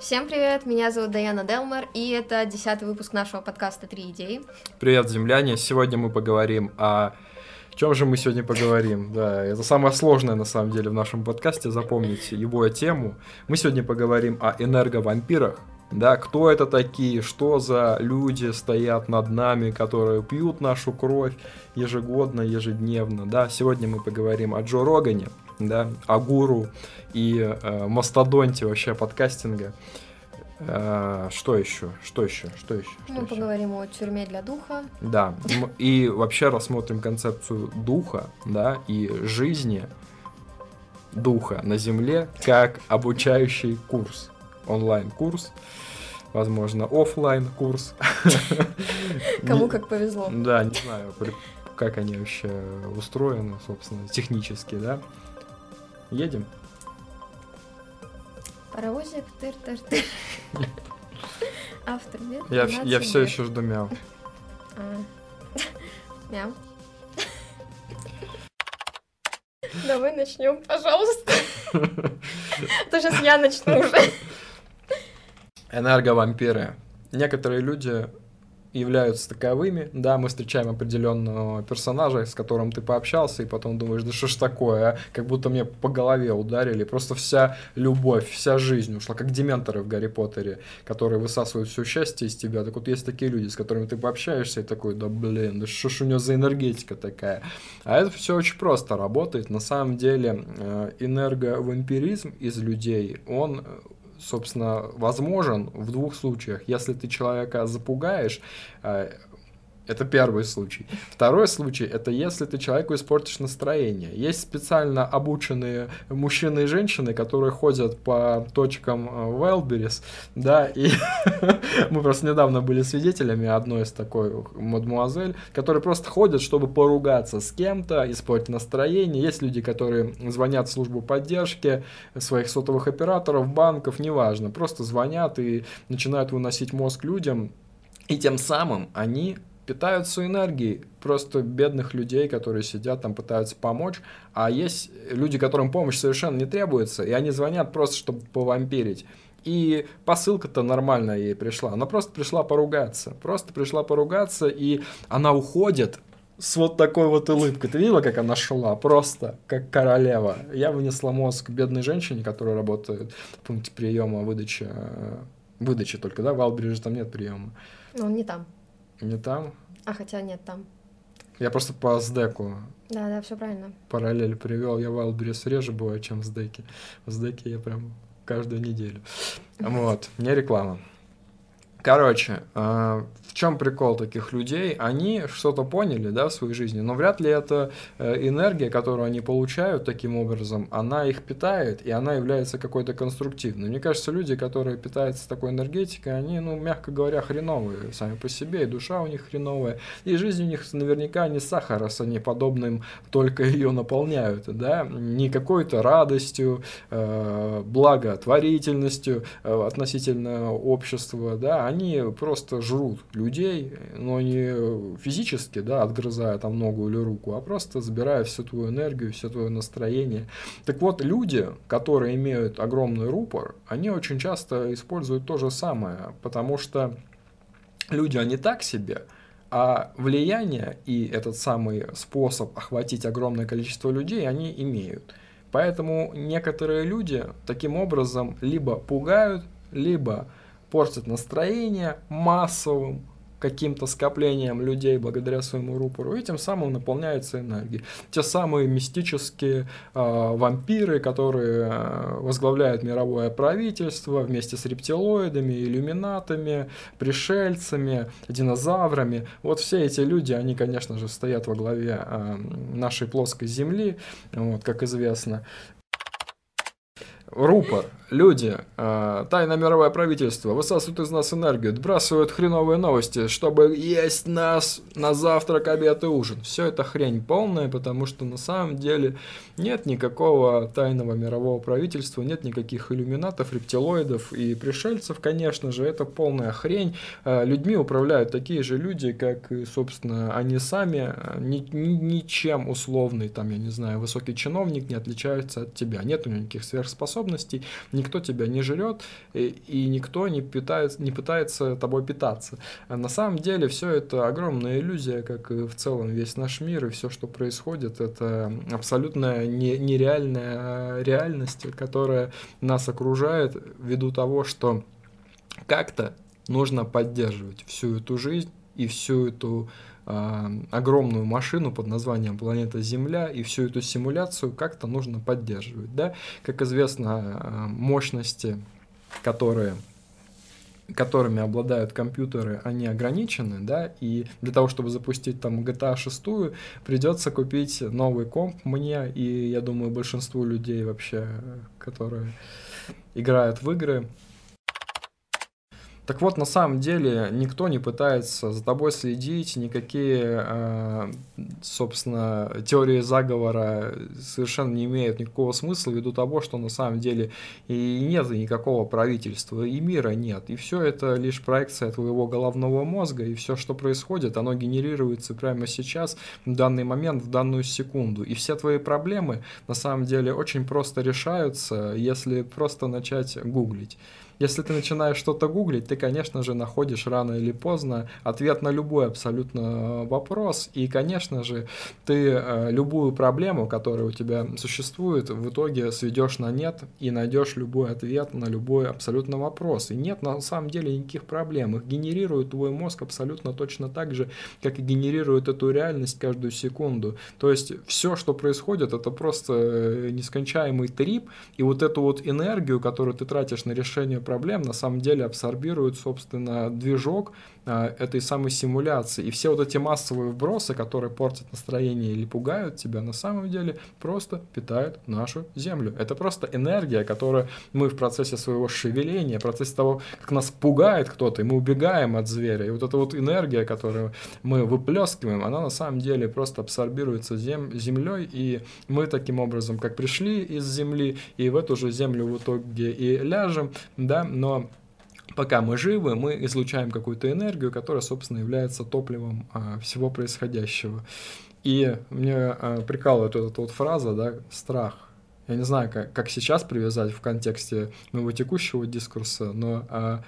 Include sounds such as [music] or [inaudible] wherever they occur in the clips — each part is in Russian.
Всем привет, меня зовут Даяна Делмер, и это десятый выпуск нашего подкаста «Три идеи». Привет, земляне! Сегодня мы поговорим о... О чем же мы сегодня поговорим? Да, это самое сложное, на самом деле, в нашем подкасте, запомнить его тему. Мы сегодня поговорим о энерговампирах, да, кто это такие, что за люди стоят над нами, которые пьют нашу кровь ежегодно, ежедневно, да. Сегодня мы поговорим о Джо Рогане, да, о гуру и э, мастодонте вообще подкастинга. Э, что еще? Что еще? Что еще? Что Мы еще? поговорим о тюрьме для духа. Да, и вообще рассмотрим концепцию духа, да, и жизни духа на Земле как обучающий курс, онлайн-курс, возможно, оффлайн курс. [laughs] Кому как повезло. Да, не знаю, как они вообще устроены, собственно, технически, да. Едем? Паровозик, тыр тыр тыр Автор, нет? Я, в- 12 я все еще жду мяу. А. Мяу. Давай начнем, пожалуйста. То сейчас я начну уже. Энерговампиры. Некоторые люди являются таковыми. Да, мы встречаем определенного персонажа, с которым ты пообщался, и потом думаешь, да что ж такое, а? как будто мне по голове ударили. Просто вся любовь, вся жизнь ушла, как дементоры в Гарри Поттере, которые высасывают все счастье из тебя. Так вот есть такие люди, с которыми ты пообщаешься, и такой, да блин, да что ж у него за энергетика такая. А это все очень просто работает. На самом деле э, энерговампиризм из людей, он э, собственно, возможен в двух случаях. Если ты человека запугаешь, э, это первый случай. Второй случай – это если ты человеку испортишь настроение. Есть специально обученные мужчины и женщины, которые ходят по точкам э, Wildberries, да, и [laughs] мы просто недавно были свидетелями одной из такой мадмуазель, которые просто ходят, чтобы поругаться с кем-то, испортить настроение. Есть люди, которые звонят в службу поддержки своих сотовых операторов, банков, неважно, просто звонят и начинают выносить мозг людям, и тем самым они питаются энергией просто бедных людей, которые сидят там, пытаются помочь, а есть люди, которым помощь совершенно не требуется, и они звонят просто, чтобы повампирить. И посылка-то нормальная ей пришла. Она просто пришла поругаться. Просто пришла поругаться, и она уходит с вот такой вот улыбкой. Ты видела, как она шла? Просто как королева. Я вынесла мозг бедной женщине, которая работает в пункте приема выдачи. э, Выдачи только, да? В Албриже там нет приема. Ну, он не там. Не там? А хотя нет, там. Я просто по сдеку Да, да, все правильно. параллель привел. Я Wildberries реже бываю, чем в сдеке. В сдеке я прям каждую неделю. Вот, не реклама. Короче, э, в чем прикол таких людей? Они что-то поняли, да, в своей жизни, но вряд ли эта э, энергия, которую они получают таким образом, она их питает, и она является какой-то конструктивной. Мне кажется, люди, которые питаются такой энергетикой, они, ну, мягко говоря, хреновые сами по себе, и душа у них хреновая, и жизнь у них наверняка не сахар, раз они подобным только ее наполняют, да, не какой-то радостью, э, благотворительностью относительно общества, да, они просто жрут людей, но не физически, да, отгрызая там ногу или руку, а просто забирая всю твою энергию, все твое настроение. Так вот, люди, которые имеют огромный рупор, они очень часто используют то же самое, потому что люди, они так себе, а влияние и этот самый способ охватить огромное количество людей они имеют. Поэтому некоторые люди таким образом либо пугают, либо портят настроение массовым каким-то скоплением людей благодаря своему рупору, и тем самым наполняется энергией. Те самые мистические э, вампиры, которые э, возглавляют мировое правительство вместе с рептилоидами, иллюминатами, пришельцами, динозаврами. Вот все эти люди, они, конечно же, стоят во главе э, нашей плоской Земли, вот, как известно. Рупор, люди, э, тайное мировое правительство высасывают из нас энергию, отбрасывают хреновые новости, чтобы есть нас на завтрак, обед и ужин. Все это хрень полная, потому что на самом деле нет никакого тайного мирового правительства, нет никаких иллюминатов, рептилоидов и пришельцев, конечно же, это полная хрень. Э, людьми управляют такие же люди, как собственно, они сами, ни, ни- ничем условный, там, я не знаю, высокий чиновник не отличается от тебя. Нет у него никаких сверхспособностей, способностей, никто тебя не жрет, и, и никто не, питается, не пытается тобой питаться. А на самом деле все это огромная иллюзия, как и в целом весь наш мир, и все, что происходит, это абсолютно не, нереальная реальность, которая нас окружает ввиду того, что как-то нужно поддерживать всю эту жизнь и всю эту огромную машину под названием планета Земля и всю эту симуляцию как-то нужно поддерживать, да? Как известно, э, мощности, которые которыми обладают компьютеры, они ограничены, да, и для того, чтобы запустить там GTA 6, придется купить новый комп мне и, я думаю, большинству людей вообще, которые играют в игры, так вот, на самом деле, никто не пытается за тобой следить, никакие, э, собственно, теории заговора совершенно не имеют никакого смысла ввиду того, что на самом деле и нет никакого правительства, и мира нет. И все это лишь проекция твоего головного мозга, и все, что происходит, оно генерируется прямо сейчас, в данный момент, в данную секунду. И все твои проблемы на самом деле очень просто решаются, если просто начать гуглить. Если ты начинаешь что-то гуглить, ты, конечно же, находишь рано или поздно ответ на любой абсолютно э, вопрос. И, конечно же, ты э, любую проблему, которая у тебя существует, в итоге сведешь на нет и найдешь любой ответ на любой абсолютно вопрос. И нет на самом деле никаких проблем. Их генерирует твой мозг абсолютно точно так же, как и генерирует эту реальность каждую секунду. То есть все, что происходит, это просто э, нескончаемый трип, и вот эту вот энергию, которую ты тратишь на решение проблем. На самом деле абсорбирует, собственно, движок этой самой симуляции. И все вот эти массовые вбросы, которые портят настроение или пугают тебя, на самом деле просто питают нашу Землю. Это просто энергия, которую мы в процессе своего шевеления, в процессе того, как нас пугает кто-то, и мы убегаем от зверя. И вот эта вот энергия, которую мы выплескиваем, она на самом деле просто абсорбируется зем землей, и мы таким образом, как пришли из Земли, и в эту же Землю в итоге и ляжем, да, но пока мы живы, мы излучаем какую-то энергию, которая, собственно, является топливом а, всего происходящего. И мне а, прикалывает вот эта вот фраза, да, страх. Я не знаю, как, как сейчас привязать в контексте моего текущего дискурса, но, а,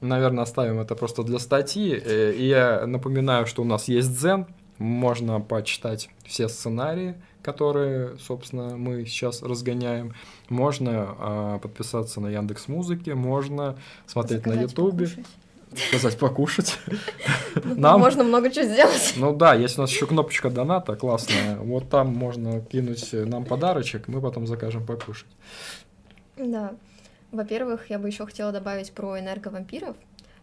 наверное, оставим это просто для статьи. Э, и я напоминаю, что у нас есть Дзен, можно почитать все сценарии, которые, собственно, мы сейчас разгоняем. Можно э, подписаться на Яндекс Музыке, можно смотреть Заказать на Ютубе. Сказать покушать. [laughs] Ну, Нам можно много чего сделать. Ну да, есть у нас еще кнопочка доната классная. Вот там можно кинуть нам подарочек, мы потом закажем покушать. Да. Во-первых, я бы еще хотела добавить про энерговампиров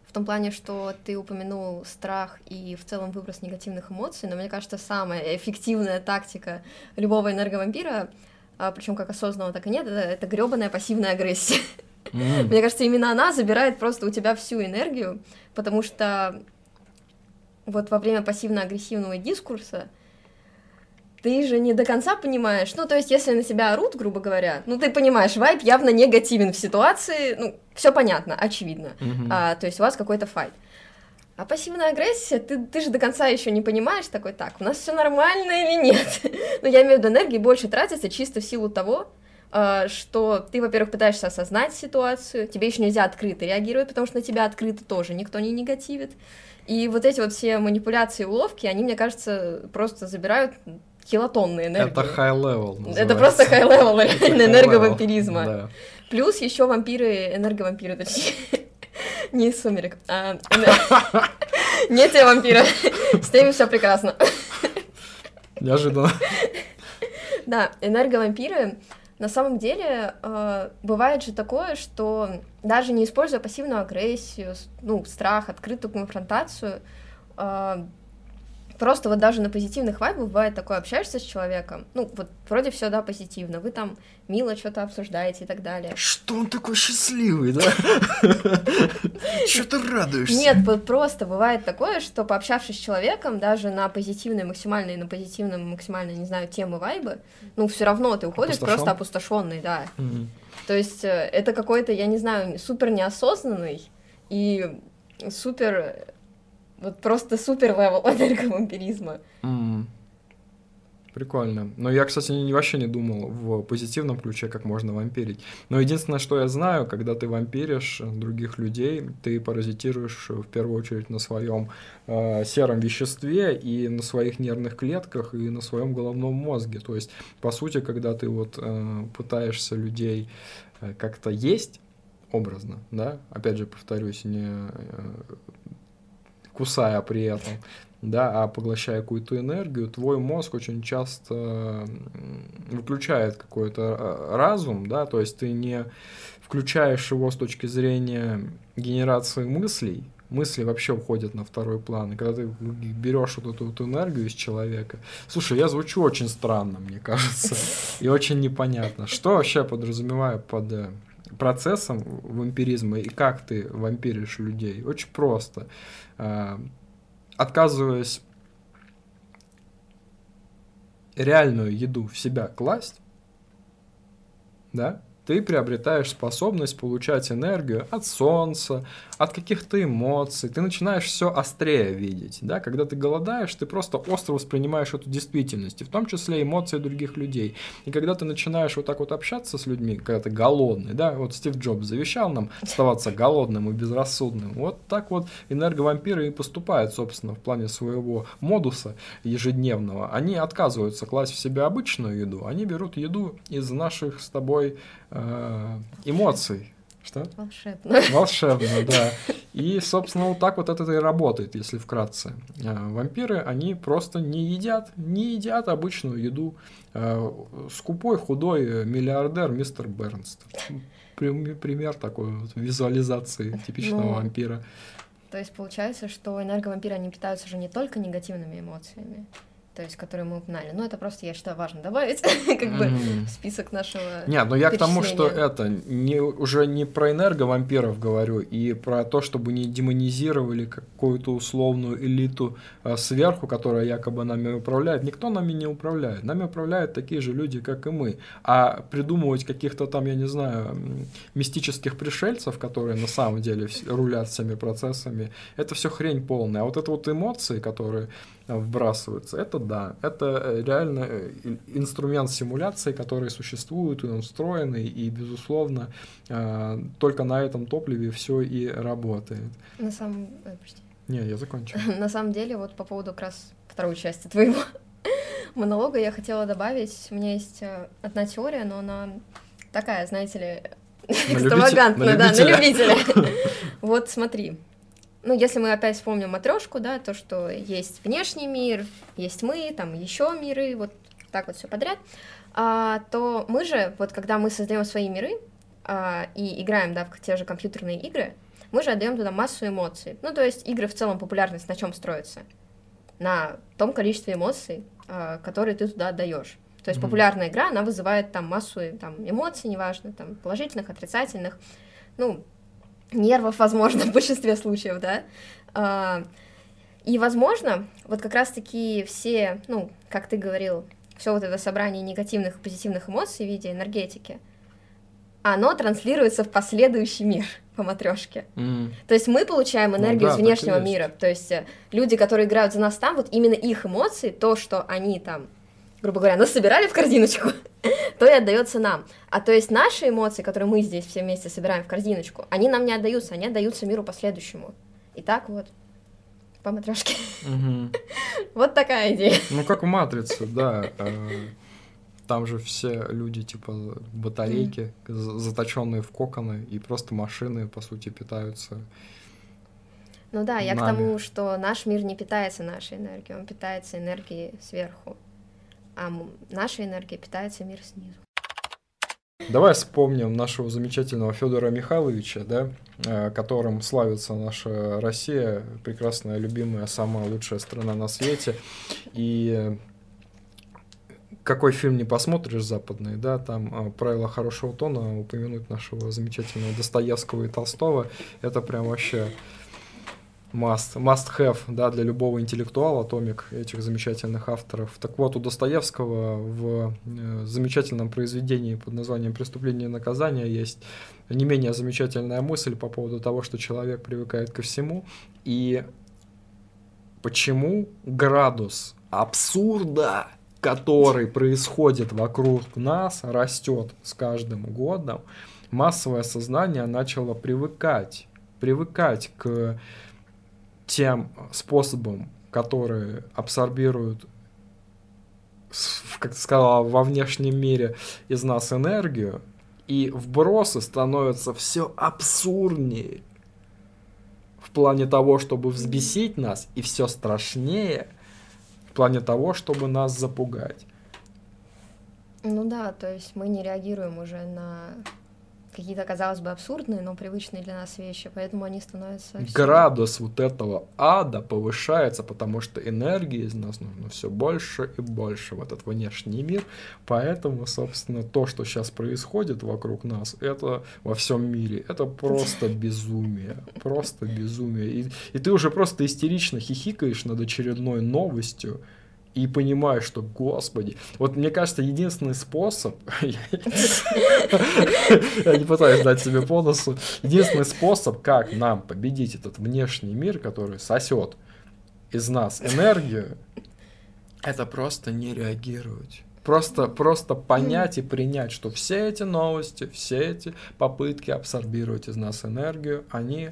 в том плане, что ты упомянул страх и в целом выброс негативных эмоций, но мне кажется, самая эффективная тактика любого энерговампира, а, причем как осознанного, так и нет, это, это гребаная пассивная агрессия. Mm. Мне кажется, именно она забирает просто у тебя всю энергию, потому что вот во время пассивно-агрессивного дискурса ты же не до конца понимаешь, ну, то есть, если на себя орут, грубо говоря, ну, ты понимаешь, вайп явно негативен в ситуации, ну, все понятно, очевидно, mm-hmm. а, то есть у вас какой-то файт. А пассивная агрессия, ты, ты же до конца еще не понимаешь такой, так, у нас все нормально или нет? [laughs] ну, я имею в виду, энергии больше тратится чисто в силу того, а, что ты, во-первых, пытаешься осознать ситуацию, тебе еще нельзя открыто реагировать, потому что на тебя открыто тоже никто не негативит. И вот эти вот все манипуляции и уловки, они, мне кажется, просто забирают килотонны энергии. Это high level. Это просто high level реально [laughs] энерговампиризма. Да. Плюс еще вампиры, энерговампиры, точнее. [laughs] Не из сумерек. А, не те вампиры. С теми все прекрасно. [laughs] Неожиданно. Да, энерговампиры на самом деле э, бывает же такое, что даже не используя пассивную агрессию, ну, страх, открытую конфронтацию, э, Просто вот даже на позитивных вайбах бывает такое, общаешься с человеком, ну, вот вроде все, да, позитивно, вы там мило что-то обсуждаете и так далее. Что он такой счастливый, да? Что ты радуешься? Нет, просто бывает такое, что пообщавшись с человеком, даже на позитивной максимальной, на позитивном максимально, не знаю, темы вайбы, ну, все равно ты уходишь просто опустошенный, да. То есть э, это какой-то, я не знаю, супер неосознанный и супер вот просто супер level [laughs] энерговампиризма. Mm. Прикольно. Но я, кстати, не, вообще не думал в позитивном ключе, как можно вампирить. Но единственное, что я знаю, когда ты вампиришь других людей, ты паразитируешь в первую очередь на своем э, сером веществе и на своих нервных клетках и на своем головном мозге. То есть, по сути, когда ты вот э, пытаешься людей э, как-то есть образно, да, опять же повторюсь, не э, кусая при этом, да, а поглощая какую-то энергию, твой мозг очень часто выключает какой-то э, разум, да, то есть ты не включаешь его с точки зрения генерации мыслей, мысли вообще уходят на второй план. И когда ты берешь вот эту вот энергию из человека, слушай, я звучу очень странно, мне кажется, и очень непонятно. Что вообще подразумеваю под э, процессом вампиризма и как ты вампиришь людей? Очень просто. Э, отказываясь реальную еду в себя класть, да, ты приобретаешь способность получать энергию от солнца, от каких-то эмоций, ты начинаешь все острее видеть, да, когда ты голодаешь, ты просто остро воспринимаешь эту действительность, и в том числе эмоции других людей, и когда ты начинаешь вот так вот общаться с людьми, когда ты голодный, да, вот Стив Джобс завещал нам [laughs] оставаться голодным и безрассудным, вот так вот энерговампиры и поступают, собственно, в плане своего модуса ежедневного, они отказываются класть в себя обычную еду, они берут еду из наших с тобой э, эмоций. Что? Волшебно. Волшебно, [laughs] да. И, собственно, вот так вот это и работает, если вкратце. Э, вампиры, они просто не едят, не едят обычную еду. Э, скупой, худой миллиардер мистер Бернс. Пример такой вот визуализации типичного ну, вампира. То есть получается, что энерговампиры, они питаются же не только негативными эмоциями, то есть, которые мы упоминали. Но это просто, я считаю, важно добавить, [laughs] как бы, в список нашего Нет, но я к тому, что это не, уже не про энерговампиров говорю, и про то, чтобы не демонизировали какую-то условную элиту а, сверху, которая якобы нами управляет. Никто нами не управляет. Нами управляют такие же люди, как и мы. А придумывать каких-то там, я не знаю, мистических пришельцев, которые на самом деле рулят всеми процессами, это все хрень полная. А вот это вот эмоции, которые вбрасываются. Это да, это э, реально э, инструмент симуляции, который существует, и он встроенный, и, безусловно, э, только на этом топливе все и работает. На самом... Прости. Не, я закончил. [laughs] На самом деле, вот по поводу как раз второй части твоего [laughs] монолога я хотела добавить, у меня есть одна теория, но она такая, знаете ли, [laughs] экстравагантная, да, на любителя. Вот смотри, ну, если мы опять вспомним матрешку, да, то, что есть внешний мир, есть мы, там еще миры, вот так вот все подряд, а, то мы же, вот когда мы создаем свои миры а, и играем, да, в те же компьютерные игры, мы же отдаем туда массу эмоций. Ну, то есть игры в целом популярность на чем строится? На том количестве эмоций, а, которые ты туда отдаешь. То есть mm-hmm. популярная игра, она вызывает там массу там, эмоций, неважно, там, положительных, отрицательных. Ну, нервов, возможно, [laughs] в большинстве случаев, да. А, и, возможно, вот как раз-таки все, ну, как ты говорил, все вот это собрание негативных и позитивных эмоций в виде энергетики, оно транслируется в последующий мир [laughs] по матрешке. Mm. То есть мы получаем ну энергию ну, да, из внешнего мира. То есть э, люди, которые играют за нас там, вот именно их эмоции, то, что они там грубо говоря, нас собирали в корзиночку, [laughs] то и отдается нам. А то есть наши эмоции, которые мы здесь все вместе собираем в корзиночку, они нам не отдаются, они отдаются миру последующему. И так вот, по матрешке. [laughs] Вот такая идея. Ну, как в «Матрице», да. Э, там же все люди, типа, батарейки, заточенные в коконы, и просто машины, по сути, питаются ну да, я нами. к тому, что наш мир не питается нашей энергией, он питается энергией сверху а наша энергия питается мир снизу. Давай вспомним нашего замечательного Федора Михайловича, да, э, которым славится наша Россия, прекрасная, любимая, самая лучшая страна на свете. И какой фильм не посмотришь западный, да, там э, правила хорошего тона упомянуть нашего замечательного Достоевского и Толстого, это прям вообще must, must have да, для любого интеллектуала, томик этих замечательных авторов. Так вот, у Достоевского в э, замечательном произведении под названием «Преступление и наказание» есть не менее замечательная мысль по поводу того, что человек привыкает ко всему, и почему градус абсурда который происходит вокруг нас, растет с каждым годом, массовое сознание начало привыкать, привыкать к тем способам, которые абсорбируют, как ты сказала, во внешнем мире из нас энергию, и вбросы становятся все абсурднее в плане того, чтобы взбесить нас, и все страшнее в плане того, чтобы нас запугать. Ну да, то есть мы не реагируем уже на какие-то, казалось бы, абсурдные, но привычные для нас вещи, поэтому они становятся... Градус вот этого ада повышается, потому что энергии из нас нужно все больше и больше в этот внешний мир, поэтому, собственно, то, что сейчас происходит вокруг нас, это во всем мире, это просто [laughs] безумие, просто безумие. И, и ты уже просто истерично хихикаешь над очередной новостью, и понимаешь, что, господи, вот мне кажется, единственный способ, [laughs] я не пытаюсь дать себе по носу, единственный способ, как нам победить этот внешний мир, который сосет из нас энергию, это просто не реагировать. Просто, просто понять и принять, что все эти новости, все эти попытки абсорбировать из нас энергию, они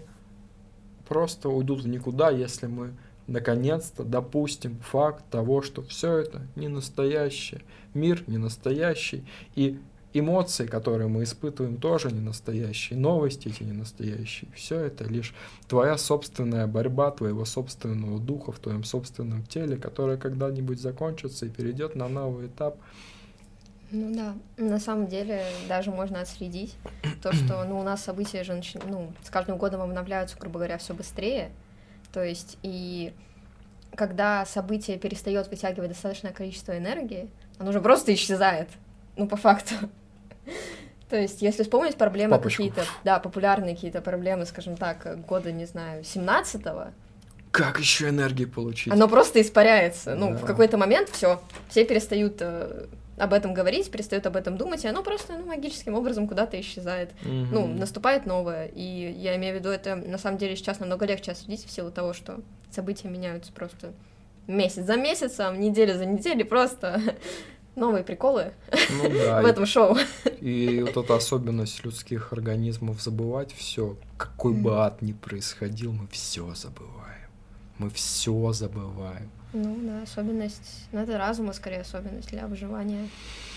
просто уйдут в никуда, если мы наконец-то допустим факт того, что все это не настоящее, мир не настоящий, и эмоции, которые мы испытываем, тоже не настоящие, новости эти не настоящие. Все это лишь твоя собственная борьба, твоего собственного духа в твоем собственном теле, которая когда-нибудь закончится и перейдет на новый этап. Ну да, на самом деле даже можно отследить то, что ну, у нас события же ну, с каждым годом обновляются, грубо говоря, все быстрее, то есть и когда событие перестает вытягивать достаточное количество энергии, оно уже просто исчезает. Ну, по факту. [laughs] То есть, если вспомнить проблемы какие-то, да, популярные какие-то проблемы, скажем так, года, не знаю, 17-го. Как еще энергии получить? Оно просто испаряется. Ну, в какой-то момент все, все перестают э, об этом говорить, перестают об этом думать, и оно просто ну, магическим образом куда-то исчезает. Mm-hmm. Ну, наступает новое. И я имею в виду, это на самом деле сейчас намного легче осудить в силу того, что события меняются просто месяц за месяцем, неделя за неделей, просто [laughs] новые приколы ну, [laughs] да, в этом шоу. И вот эта особенность людских организмов забывать все, какой бы ад ни происходил, мы все забываем. Мы все забываем. Ну да, особенность, ну это разума скорее особенность для выживания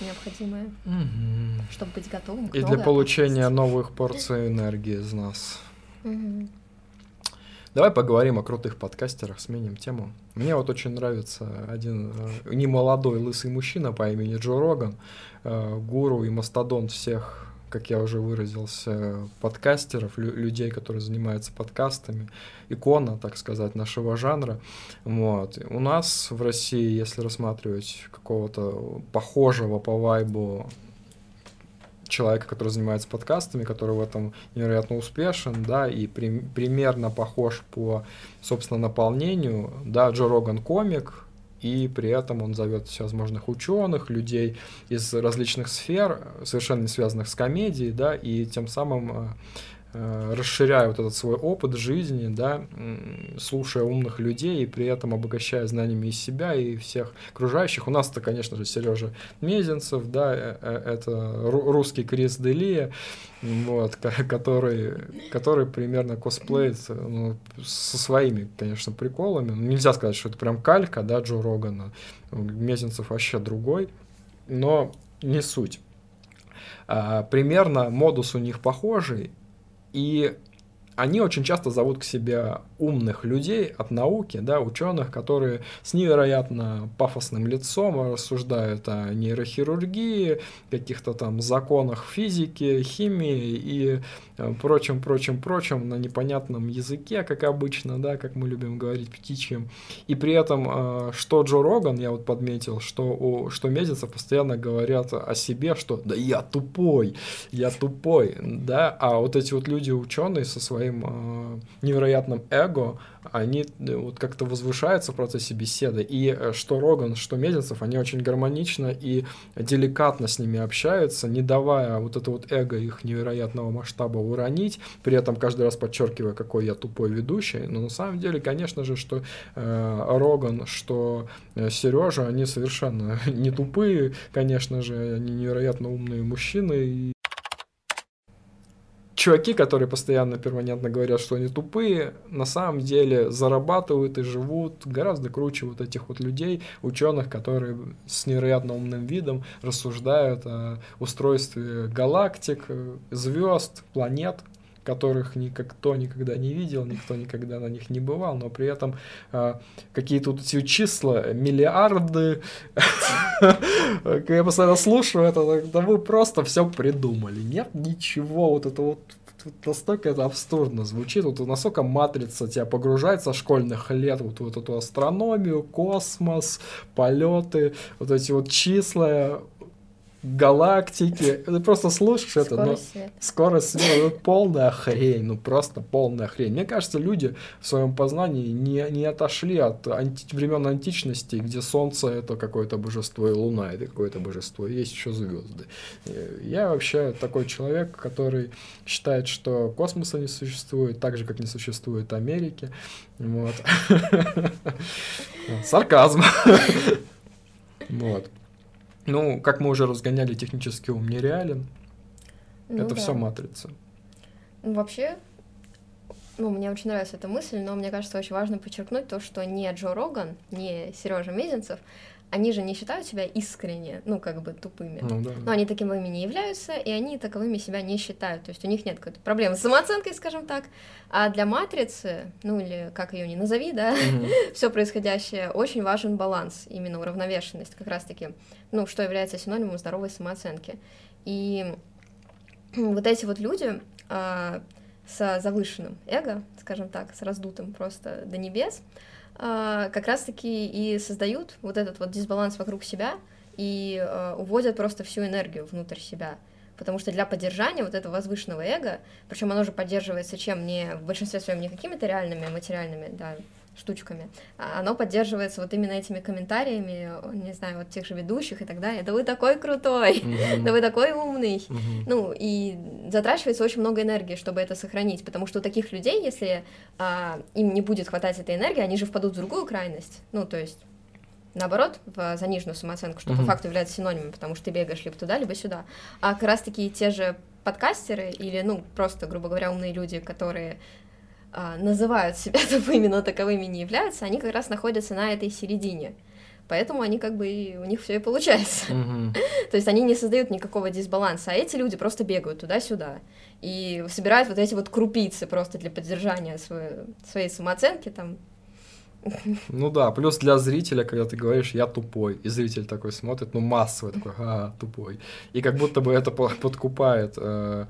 необходимая, угу. чтобы быть готовым к И для получения опасности. новых порций энергии из нас. Угу. Давай поговорим о крутых подкастерах, сменим тему. Мне вот очень нравится один э, немолодой лысый мужчина по имени Джо Роган, э, гуру и мастодонт всех как я уже выразился, подкастеров, лю- людей, которые занимаются подкастами, икона, так сказать, нашего жанра. Вот. У нас в России, если рассматривать какого-то похожего по вайбу человека, который занимается подкастами, который в этом невероятно успешен, да, и при, примерно похож по, собственно, наполнению, да, Джо Роган комик, и при этом он зовет всевозможных ученых, людей из различных сфер, совершенно не связанных с комедией, да, и тем самым э, расширяя вот этот свой опыт жизни, да, слушая умных людей и при этом обогащая знаниями из себя и всех окружающих. У нас-то, конечно же, Сережа Мезенцев, да, э, это русский Крис Делия, вот, который, который примерно косплеит ну, со своими, конечно, приколами. Ну, нельзя сказать, что это прям калька, да, Джо Рогана. Мезенцев вообще другой, но не суть. А, примерно модус у них похожий, и они очень часто зовут к себе умных людей от науки, да, ученых, которые с невероятно пафосным лицом рассуждают о нейрохирургии, каких-то там законах физики, химии и э, прочем, прочем, прочем на непонятном языке, как обычно, да, как мы любим говорить птичьим. И при этом, э, что Джо Роган, я вот подметил, что, у, что Мезенцев постоянно говорят о себе, что да я тупой, я тупой, да, а вот эти вот люди ученые со своей своим э, невероятным эго, они э, вот как-то возвышаются в процессе беседы. И э, что Роган, что Мезенцев, они очень гармонично и деликатно с ними общаются, не давая вот это вот эго их невероятного масштаба уронить, при этом каждый раз подчеркивая, какой я тупой ведущий. Но на самом деле, конечно же, что э, Роган, что Сережа, они совершенно [laughs] не тупые, конечно же, они невероятно умные мужчины. И чуваки, которые постоянно перманентно говорят, что они тупые, на самом деле зарабатывают и живут гораздо круче вот этих вот людей, ученых, которые с невероятно умным видом рассуждают о устройстве галактик, звезд, планет, которых никто никогда не видел, никто никогда на них не бывал, но при этом э, какие-то вот эти числа, миллиарды, я постоянно слушаю это, да вы просто все придумали, нет ничего, вот это вот настолько это абсурдно звучит, вот настолько матрица тебя погружает со школьных лет, вот, вот эту астрономию, космос, полеты, вот эти вот числа, галактики. Ты просто слушаешь это, но скорость света, ну, полная хрень, ну просто полная хрень. Мне кажется, люди в своем познании не, не отошли от анти времен античности, где Солнце это какое-то божество, и Луна это какое-то божество, и есть еще звезды. Я вообще такой человек, который считает, что космоса не существует, так же, как не существует Америки. Вот. [laughs] Сарказм. [laughs] Вот. Ну, как мы уже разгоняли, технический ум нереален. Ну, это да. все матрица. Ну, вообще, ну, мне очень нравится эта мысль, но мне кажется, очень важно подчеркнуть то, что не Джо Роган, не Сережа Мезенцев, они же не считают себя искренне, ну, как бы тупыми. Ну, да. Но они таковыми не являются, и они таковыми себя не считают. То есть у них нет какой-то проблемы с самооценкой, скажем так. А для матрицы, ну, или как ее не назови, да, mm-hmm. [laughs] все происходящее, очень важен баланс, именно уравновешенность, как раз-таки, ну, что является синонимом здоровой самооценки. И [clears throat] вот эти вот люди а, с завышенным эго, скажем так, с раздутым просто до небес, как раз-таки и создают вот этот вот дисбаланс вокруг себя и а, уводят просто всю энергию внутрь себя. Потому что для поддержания вот этого возвышенного эго, причем оно же поддерживается чем не в большинстве своем не какими-то реальными материальными да, штучками, а оно поддерживается вот именно этими комментариями, не знаю, вот тех же ведущих и так далее. Да вы такой крутой, mm-hmm. да вы такой умный. Mm-hmm. Ну, и затрачивается очень много энергии, чтобы это сохранить, потому что у таких людей, если а, им не будет хватать этой энергии, они же впадут в другую крайность. Ну, то есть наоборот, в заниженную самооценку, что mm-hmm. по факту является синонимом, потому что ты бегаешь либо туда, либо сюда. А как раз-таки те же подкастеры или, ну, просто, грубо говоря, умные люди, которые называют себя [laughs] тупыми, но таковыми не являются, они как раз находятся на этой середине. Поэтому они как бы и у них все и получается. Mm-hmm. [laughs] То есть они не создают никакого дисбаланса, а эти люди просто бегают туда-сюда и собирают вот эти вот крупицы просто для поддержания своей, своей самооценки там. [laughs] Ну да, плюс для зрителя, когда ты говоришь «я тупой», и зритель такой смотрит, ну массовый такой «а, тупой». И как будто бы это подкупает э,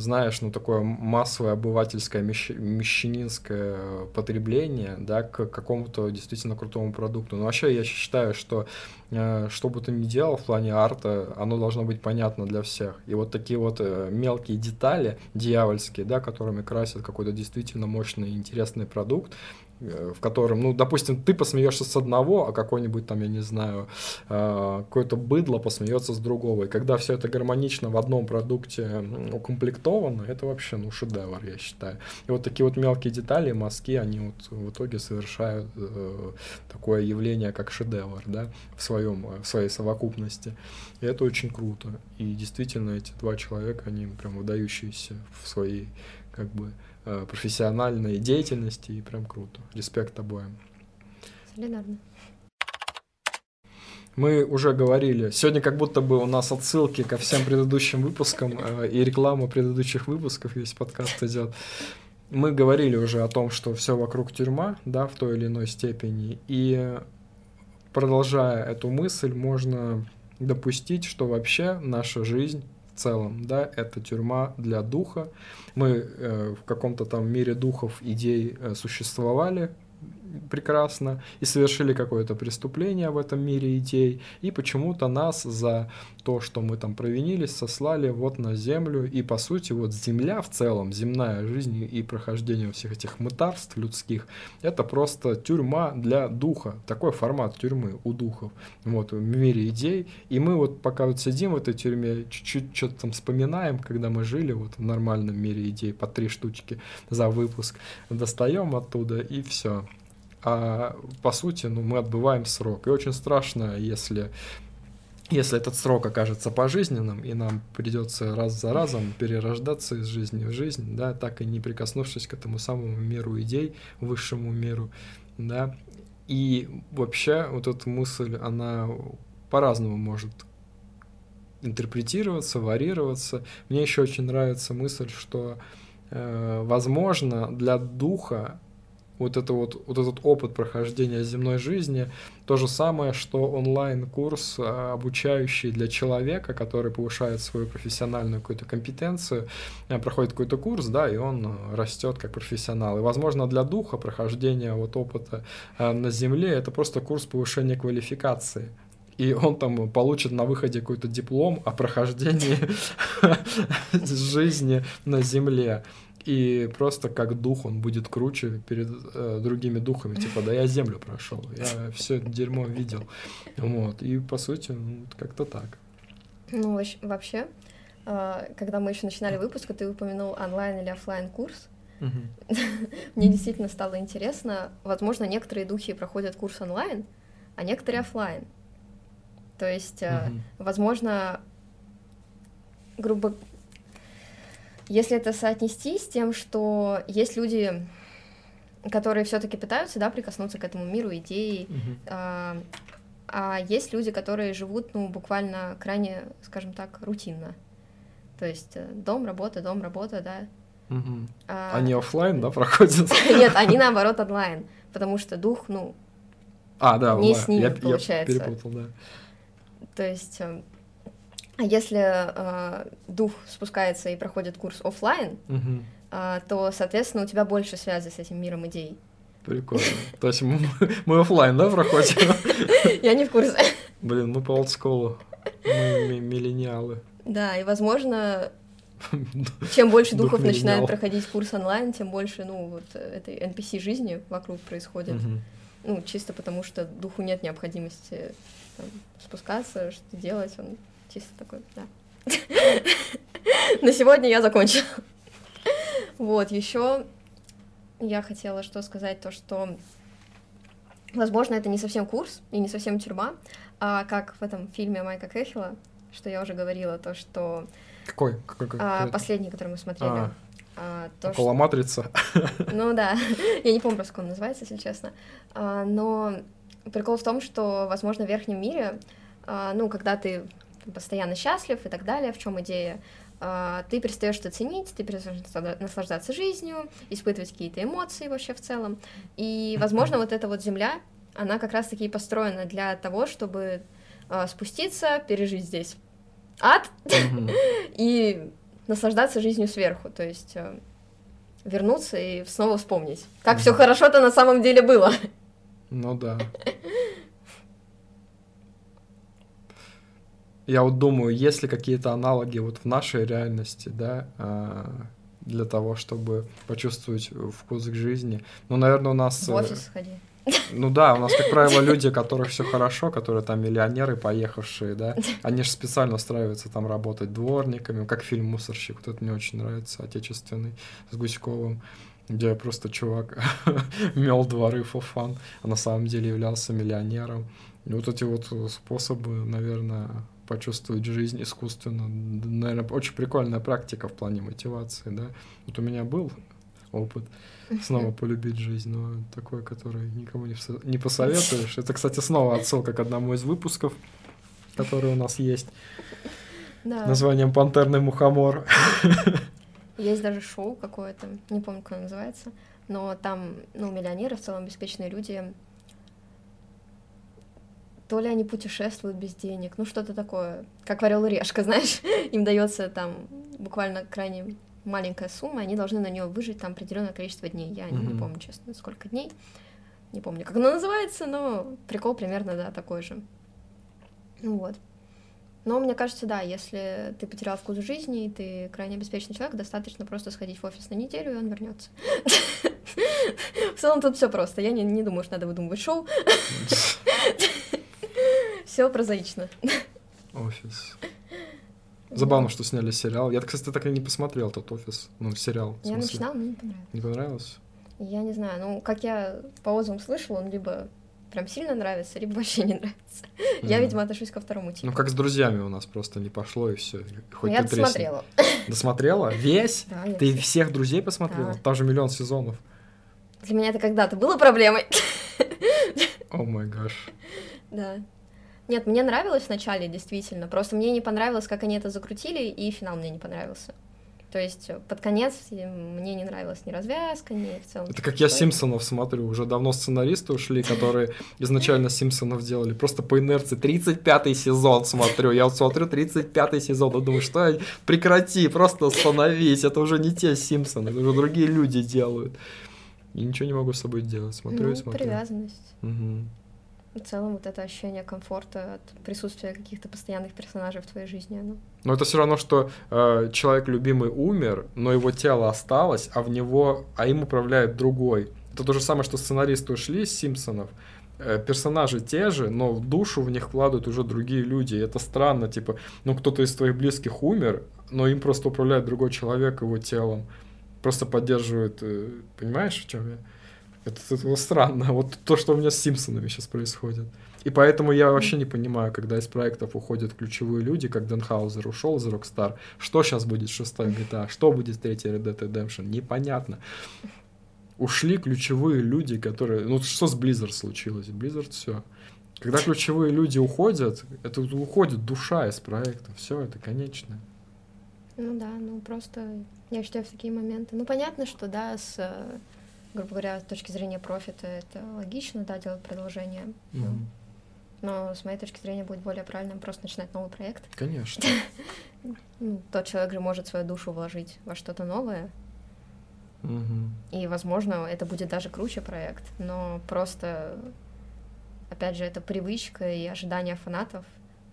знаешь, ну, такое массовое обывательское мещанинское потребление, да, к какому-то действительно крутому продукту. Но вообще я считаю, что э, что бы ты ни делал в плане арта, оно должно быть понятно для всех. И вот такие вот э, мелкие детали дьявольские, да, которыми красят какой-то действительно мощный интересный продукт, в котором, ну, допустим, ты посмеешься с одного, а какой-нибудь там, я не знаю, э, какое-то быдло посмеется с другого. И когда все это гармонично в одном продукте укомплектовано, это вообще, ну, шедевр, я считаю. И вот такие вот мелкие детали, мазки, они вот в итоге совершают э, такое явление, как шедевр, да, в, своем, в своей совокупности. И это очень круто. И действительно, эти два человека, они прям выдающиеся в своей, как бы, Э, профессиональной деятельности, и прям круто. Респект обоим. Солидарно. Мы уже говорили, сегодня как будто бы у нас отсылки ко всем предыдущим выпускам э, и реклама предыдущих выпусков, весь подкаст идет. Мы говорили уже о том, что все вокруг тюрьма, да, в той или иной степени, и продолжая эту мысль, можно допустить, что вообще наша жизнь в целом, да, это тюрьма для духа. Мы э, в каком-то там мире духов идей э, существовали прекрасно и совершили какое-то преступление в этом мире идей, и почему-то нас за то, что мы там провинились, сослали вот на землю, и по сути вот земля в целом, земная жизнь и прохождение всех этих мытарств людских, это просто тюрьма для духа, такой формат тюрьмы у духов, вот, в мире идей, и мы вот пока вот сидим в этой тюрьме, чуть-чуть что-то там вспоминаем, когда мы жили вот в нормальном мире идей, по три штучки за выпуск, достаем оттуда и все. А по сути, ну, мы отбываем срок. И очень страшно, если если этот срок окажется пожизненным, и нам придется раз за разом перерождаться из жизни в жизнь, да, так и не прикоснувшись к этому самому миру идей, высшему миру, да, и вообще вот эта мысль, она по-разному может интерпретироваться, варьироваться. Мне еще очень нравится мысль, что, э, возможно, для духа вот, это вот, вот этот опыт прохождения земной жизни, то же самое, что онлайн-курс, а, обучающий для человека, который повышает свою профессиональную какую-то компетенцию, а, проходит какой-то курс, да, и он а, растет как профессионал. И, возможно, для духа прохождение вот опыта на Земле — это просто курс повышения квалификации. И он там получит на выходе какой-то диплом о прохождении [laughs] жизни на Земле и просто как дух он будет круче перед э, другими духами, типа, да я землю прошел, я все это дерьмо видел, вот, и по сути ну, как-то так. Ну вообще, э, когда мы еще начинали выпуск, ты упомянул онлайн или офлайн курс. [laughs] Мне действительно стало интересно. Возможно, некоторые духи проходят курс онлайн, а некоторые офлайн. То есть, э, возможно, грубо если это соотнести с тем, что есть люди, которые все-таки пытаются, да, прикоснуться к этому миру идеи, mm-hmm. а, а есть люди, которые живут, ну, буквально крайне, скажем так, рутинно. То есть э, дом, работа, дом, работа, да. Угу. А, они офлайн, да, проходят? [laughs] Нет, они наоборот онлайн, потому что дух, ну, а, да, не с ними я, получается. Я перепутал, да. То есть эм, а если э, дух спускается и проходит курс офлайн, угу. э, то, соответственно, у тебя больше связи с этим миром идей. Прикольно. [laughs] То есть мы, мы офлайн, да, проходим? [laughs] Я не в курсе. Блин, мы по олдскулу. Мы миллениалы. Да, и, возможно, [laughs] чем больше духов начинает проходить курс онлайн, тем больше, ну, вот этой NPC-жизни вокруг происходит. Ну, чисто потому, что духу нет необходимости там, спускаться, что делать, он чисто такой, да. На сегодня я закончила. Вот, еще я хотела что сказать, то, что, возможно, это не совсем курс и не совсем тюрьма, а как в этом фильме Майка Кэхилла, что я уже говорила, то, что... Какой? Какой, какой? А, последний, который мы смотрели. А, а, то, около что... матрица. Ну да, я не помню, как он называется, если честно. А, но прикол в том, что, возможно, в верхнем мире, а, ну, когда ты постоянно счастлив и так далее, в чем идея, а, ты перестаешь это ценить, ты перестаешь наслаждаться жизнью, испытывать какие-то эмоции вообще в целом. И, возможно, вот эта вот земля, она как раз-таки построена для того, чтобы а, спуститься, пережить здесь ад [laughs] и наслаждаться жизнью сверху, то есть а, вернуться и снова вспомнить, как все хорошо-то на самом деле было. Ну да. Я вот думаю, есть ли какие-то аналоги вот в нашей реальности, да, а, для того, чтобы почувствовать вкус к жизни. Ну, наверное, у нас... В офис сходи. Ну да, у нас, как правило, [laughs] люди, у которых все хорошо, которые там миллионеры, поехавшие, да, они же специально устраиваются там работать дворниками, как фильм «Мусорщик», вот это мне очень нравится, отечественный, с Гуськовым, где просто чувак [laughs] мел дворы for fun, а на самом деле являлся миллионером. И вот эти вот способы, наверное, почувствовать жизнь искусственно. Наверное, очень прикольная практика в плане мотивации, да. Вот у меня был опыт снова полюбить жизнь, но такой, который никому не, не посоветуешь. Это, кстати, снова отсылка к одному из выпусков, который у нас есть. Да. Названием «Пантерный мухомор». Есть даже шоу какое-то, не помню, как оно называется, но там, ну, миллионеры, в целом обеспеченные люди то ли они путешествуют без денег, ну что-то такое, как варил решка, [laughs] знаешь, им дается там буквально крайне маленькая сумма, они должны на нее выжить там определенное количество дней. Я mm-hmm. не помню, честно, сколько дней. Не помню, как оно называется, но прикол примерно, да, такой же. Ну вот. Но мне кажется, да, если ты потерял вкус жизни, и ты крайне обеспеченный человек, достаточно просто сходить в офис на неделю, и он вернется. [laughs] В целом тут все просто. Я не, не думаю, что надо выдумывать шоу. [laughs] Все прозаично. Офис. Забавно, что сняли сериал. Я, кстати, так и не посмотрел тот офис. Ну, сериал. Я начинала, мне не понравилось. Не понравилось? Я не знаю, ну, как я по отзывам слышала, он либо прям сильно нравится, либо вообще не нравится. Mm. Я, видимо, отношусь ко второму типу. Ну, как с друзьями у нас просто не пошло, и все. Хоть я досмотрела. Досмотрела? Весь? Да, Ты всех. всех друзей посмотрела? Да. Там же миллион сезонов. Для меня это когда-то было проблемой. О май гаш. Да. Нет, мне нравилось вначале, действительно. Просто мне не понравилось, как они это закрутили, и финал мне не понравился. То есть под конец мне не нравилась ни развязка, ни в целом. Это как я Симпсонов смотрю. Уже давно сценаристы ушли, которые изначально Симпсонов делали. Просто по инерции. 35-й сезон смотрю. Я вот смотрю 35-й сезон и думаю, что прекрати, просто остановись. Это уже не те Симпсоны, это уже другие люди делают. И ничего не могу с собой делать. Смотрю ну, и смотрю. привязанность. Угу. В целом вот это ощущение комфорта от присутствия каких-то постоянных персонажей в твоей жизни. Оно... Но это все равно, что э, человек любимый умер, но его тело осталось, а в него, а им управляет другой. Это то же самое, что сценаристы ушли из Симпсонов. Э, персонажи те же, но в душу в них вкладывают уже другие люди. И это странно, типа, ну кто-то из твоих близких умер, но им просто управляет другой человек его телом. Просто поддерживает, э, понимаешь, в чем я? Это, это странно. [laughs] Вот то, что у меня с Симпсонами сейчас происходит. И поэтому я вообще не понимаю, когда из проектов уходят ключевые люди, как Денхаузер ушел из Rockstar, что сейчас будет шестая GTA, что будет с третьей Red Dead Redemption, непонятно. Ушли ключевые люди, которые... Ну, что с Blizzard случилось? Blizzard все. Когда ключевые люди уходят, это уходит душа из проекта. Все, это конечно. Ну да, ну просто я считаю в такие моменты. Ну понятно, что да, с грубо говоря, с точки зрения профита это логично, да, делать продолжение. Mm-hmm. Но с моей точки зрения будет более правильным просто начинать новый проект. Конечно. [laughs] тот человек же может свою душу вложить во что-то новое. И, возможно, это будет даже круче проект. Но просто, опять же, это привычка и ожидания фанатов.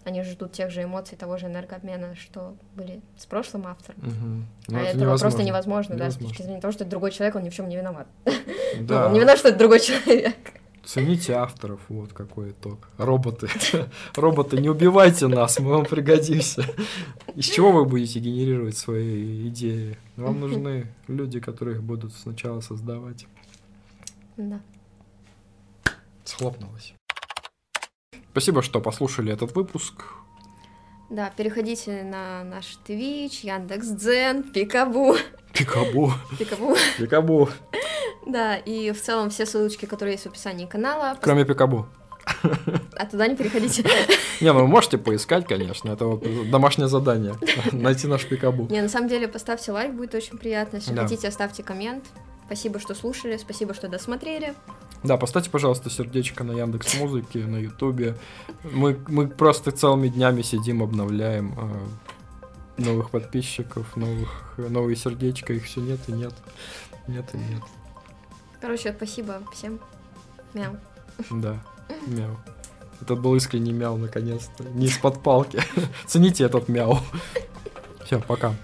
Они ждут тех же эмоций, того же энергообмена, что были с прошлым автором. Угу. Ну, а это этого невозможно. просто невозможно, невозможно, да, с точки зрения того, что это другой человек, он ни в чем не виноват. [laughs] Да. ну, он не виноват, что это другой человек. Цените авторов, вот какой итог. Роботы. [laughs] Роботы, не убивайте нас, мы вам пригодимся. Из чего вы будете генерировать свои идеи? Вам нужны люди, которые их будут сначала создавать. Да. Схлопнулось. Спасибо, что послушали этот выпуск. Да, переходите на наш Twitch, Яндекс.Дзен, Пикабу. Пикабу. Пикабу. Пикабу. Да, и в целом все ссылочки, которые есть в описании канала. Кроме Пикабу. А туда не переходите. Не, ну вы можете поискать, конечно, это вот домашнее задание, найти наш Пикабу. Не, на самом деле поставьте лайк, будет очень приятно. Если хотите, оставьте коммент. Спасибо, что слушали, спасибо, что досмотрели. Да, поставьте, пожалуйста, сердечко на Яндекс Музыке, на Ютубе. Мы, мы просто целыми днями сидим, обновляем э, новых подписчиков, новых, новые сердечки, их все нет и нет. Нет и нет. Короче, спасибо всем. Мяу. Да, мяу. Этот был искренний мяу, наконец-то. Не из-под палки. Цените этот мяу. Все, пока.